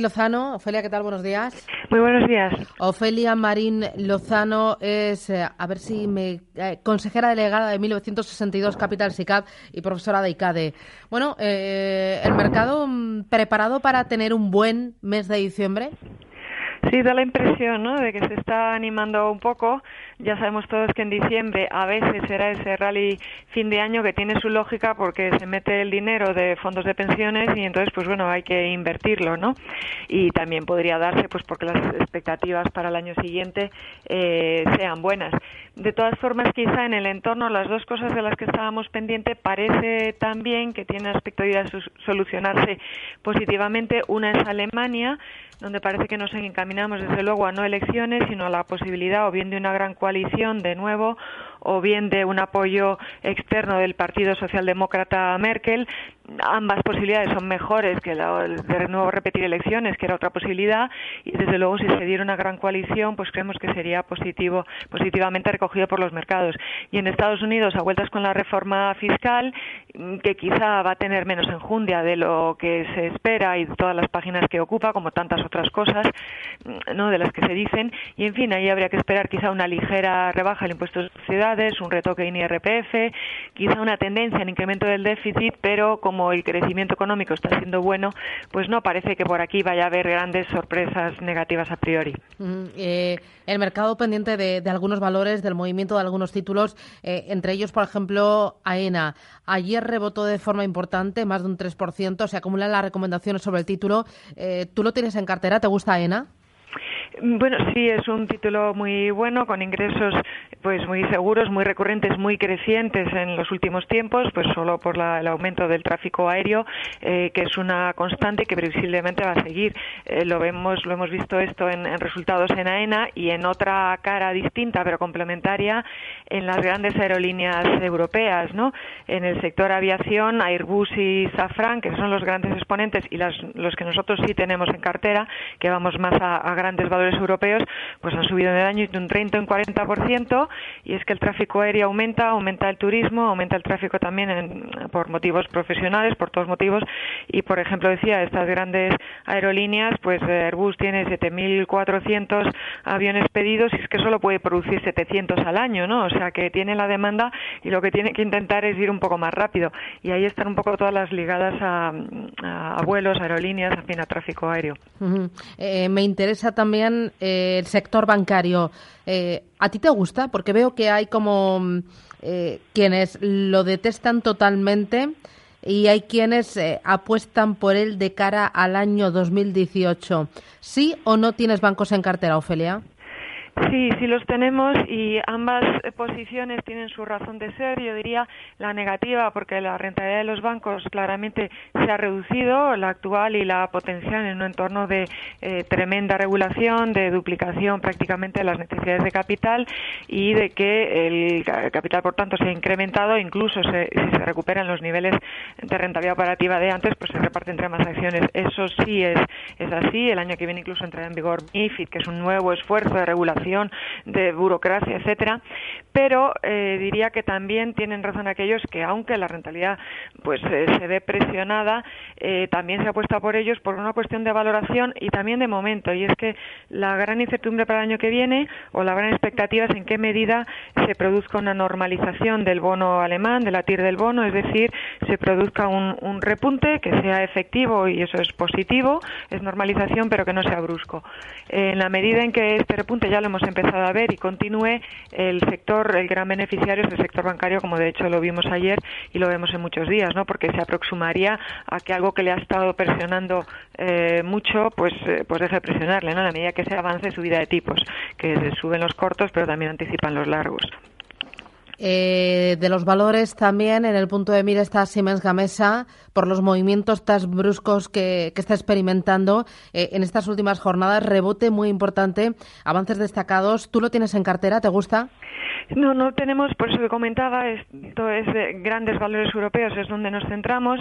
Lozano, Ofelia, ¿qué tal? Buenos días. Muy buenos días. Ofelia Marín Lozano es, eh, a ver si me. Eh, consejera delegada de 1962 Capital SICAP y profesora de ICADE. Bueno, eh, ¿el mercado mm, preparado para tener un buen mes de diciembre? Sí, da la impresión ¿no? de que se está animando un poco. Ya sabemos todos que en diciembre a veces será ese rally fin de año que tiene su lógica porque se mete el dinero de fondos de pensiones y entonces, pues bueno, hay que invertirlo, ¿no? Y también podría darse, pues porque las expectativas para el año siguiente eh, sean buenas. De todas formas, quizá en el entorno, las dos cosas de las que estábamos pendientes parece también que tiene aspecto de solucionarse positivamente. Una es Alemania, donde parece que nos encaminamos desde luego a no elecciones, sino a la posibilidad o bien de una gran coalición de nuevo o bien de un apoyo externo del Partido Socialdemócrata Merkel. Ambas posibilidades son mejores que la, de nuevo repetir elecciones, que era otra posibilidad, y desde luego si se diera una gran coalición, pues creemos que sería positivo, positivamente recogido por los mercados. Y en Estados Unidos, a vueltas con la reforma fiscal, que quizá va a tener menos enjundia de lo que se espera y todas las páginas que ocupa, como tantas otras cosas, ¿no? de las que se dicen, y en fin, ahí habría que esperar quizá una ligera rebaja del impuesto de un retoque en IRPF, quizá una tendencia en incremento del déficit, pero como el crecimiento económico está siendo bueno, pues no parece que por aquí vaya a haber grandes sorpresas negativas a priori. Mm, eh, el mercado pendiente de, algunos valores, del movimiento de algunos títulos, eh, entre ellos, por ejemplo, AENA. Ayer rebotó de forma importante, más de un 3%, se acumulan las recomendaciones sobre el título. Eh, ¿Tú lo tienes en cartera? ¿Te gusta AENA? Bueno, sí, es un título muy bueno, con ingresos pues muy seguros, muy recurrentes, muy crecientes en los últimos tiempos, pues solo por el aumento del tráfico aéreo, eh, que es una constante que previsiblemente va a seguir. Eh, lo vemos, lo hemos visto esto en, resultados en AENA y en otra cara distinta pero complementaria en las grandes aerolíneas europeas, ¿no? En el sector aviación, Airbus y Safran, que son los grandes exponentes y las, los que nosotros sí tenemos en cartera, que vamos más a, a grandes valores europeos pues han subido en el año de un 30 o un 40% y es que el tráfico aéreo aumenta, aumenta el turismo, aumenta el tráfico también por motivos profesionales, por todos motivos y por ejemplo decía estas grandes aerolíneas pues Airbus tiene 7.400 aviones pedidos y es que solo puede producir 700 al año, ¿no? O sea que tiene la demanda y lo que tiene que intentar es ir un poco más rápido y ahí están un poco todas las ligadas a, vuelos, aerolíneas, en fin, a tráfico aéreo. Eh, me interesa también eh, el sector bancario. Eh, ¿A ti te gusta? Porque veo que hay como mm, eh, quienes lo detestan totalmente y hay quienes apuestan por él de cara al año 2018. ¿Sí o no tienes bancos en cartera, Ofelia? Sí, sí los tenemos y ambas posiciones tienen su razón de ser. Yo diría la negativa porque la rentabilidad de los bancos claramente se ha reducido, la actual y la potencial en un entorno de eh, tremenda regulación, de duplicación prácticamente de las necesidades de capital y de que el capital, por tanto, se ha incrementado, incluso si se recuperan los niveles de rentabilidad operativa de antes, pues se reparte entre más acciones. Eso sí es, es así. El año que viene incluso entrará en vigor MIFID, que es un nuevo esfuerzo de regulación de burocracia, etcétera, pero eh, diría que también tienen razón aquellos que aunque la rentabilidad pues eh, se ve presionada, eh, también se apuesta por ellos por una cuestión de valoración y también de momento y es que la gran incertidumbre para el año que viene o la gran expectativa es en qué medida se produzca una normalización del bono alemán, de la TIR del bono, es decir, se produzca un, un repunte que sea efectivo y eso es positivo, es normalización pero que no sea brusco. En la medida en que este repunte ya lo hemos empezado a ver y continúe, el sector, el gran beneficiario es el sector bancario, como de hecho lo vimos ayer y lo vemos en muchos días, ¿no? Porque se aproximaría a que algo que le ha estado presionando eh, mucho, pues, eh, pues deje de presionarle, ¿no? A medida que se avance subida de tipos, que suben los cortos, pero también anticipan los largos. Eh, de los valores también en el punto de mira está Siemens Gamesa por los movimientos tan bruscos que, está experimentando eh, en estas últimas jornadas. Rebote muy importante, avances destacados. ¿Tú lo tienes en cartera? ¿Te gusta? No, no tenemos, por eso que comentaba, esto es de grandes valores europeos, es donde nos centramos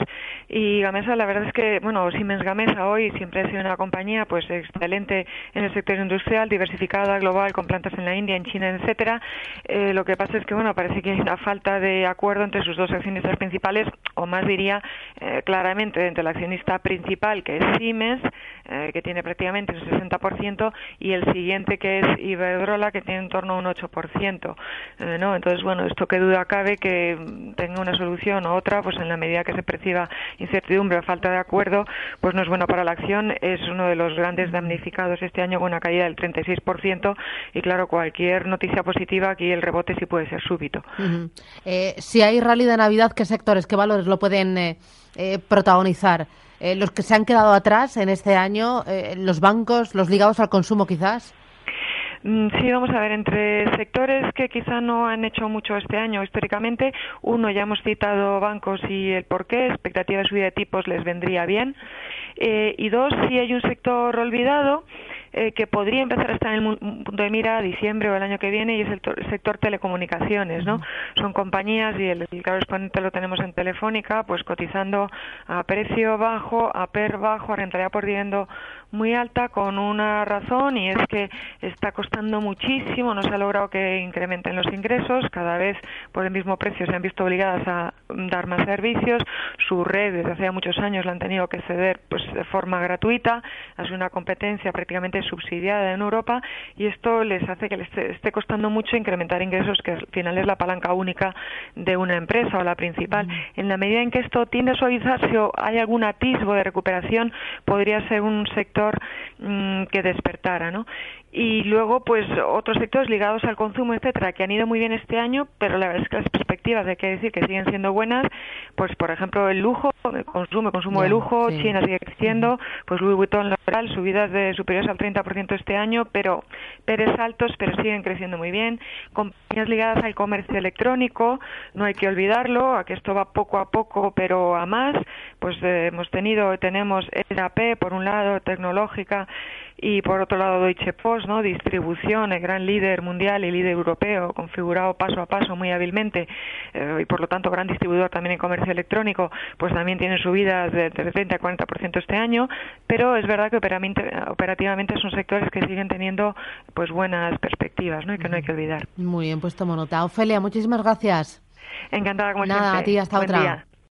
y Gamesa, la verdad es que, bueno, Siemens Gamesa hoy siempre ha sido una compañía pues excelente en el sector industrial, diversificada, global, con plantas en la India, en China, etcétera. Eh, lo que pasa es que, bueno, parece que hay una falta de acuerdo entre sus dos accionistas principales, o más diría eh, claramente entre el accionista principal, que es Siemens, eh, que tiene prácticamente un 60%, y el siguiente, que es Iberdrola, que tiene en torno a un 8%. Eh, ¿no? Entonces, bueno, esto que duda cabe que tenga una solución o otra, pues en la medida que se perciba incertidumbre o falta de acuerdo, pues no es bueno para la acción. Es uno de los grandes damnificados este año con una caída del 36% y claro, cualquier noticia positiva aquí el rebote sí puede ser súbito. Eh, si hay rally de Navidad, ¿qué sectores, qué valores lo pueden eh, protagonizar? los que se han quedado atrás en este año, los bancos, los ligados al consumo quizás. Mm, sí, vamos a ver, entre sectores que quizá no han hecho mucho este año históricamente, uno ya hemos citado bancos y el por qué, expectativa de subida de tipos les vendría bien, eh, y dos, si hay un sector olvidado, eh, que podría empezar a estar en el punto de mira a diciembre o el año que viene y es el, sector telecomunicaciones, ¿no? Son compañías y el, el correspondiente lo tenemos en Telefónica, pues cotizando a precio bajo, a PER bajo, a rentabilidad por dividendo muy alta con una razón y es que está costando muchísimo, no se ha logrado que incrementen los ingresos, cada vez por el mismo precio se han visto obligadas a dar más servicios, su red desde hace muchos años la han tenido que ceder pues de forma gratuita, ha sido una competencia prácticamente subsidiada en Europa y esto les hace que les esté, costando mucho incrementar ingresos, que al final es la palanca única de una empresa o la principal. En la medida en que esto tiende a suavizarse o hay algún atisbo de recuperación, podría ser un sector mm, que despertara, ¿no? Y luego pues otros sectores ligados al consumo etcétera que han ido muy bien este año pero la verdad es que las perspectivas hay que decir que siguen siendo buenas pues por ejemplo el lujo el consumo consumo de lujo China sigue creciendo pues Louis Vuitton laboral subidas de superiores al 30% este año pero peres altos pero siguen creciendo muy bien. Compañías ligadas al comercio electrónico no hay que olvidarlo a que esto va poco a poco pero a más pues eh, hemos tenido tenemos SAP por un lado tecnológica y por otro lado Deutsche Post, ¿no? distribución, el gran líder mundial y líder europeo, configurado paso a paso muy hábilmente eh, y por lo tanto gran distribuidor también en comercio electrónico, pues también tiene subidas de, de 30 a 40% este año, pero es verdad que operativamente son sectores que siguen teniendo pues buenas perspectivas ¿no? y que no hay que olvidar. Muy bien, pues tomo nota. Ofelia, muchísimas gracias. Encantada como Nada, a ti, hasta otra.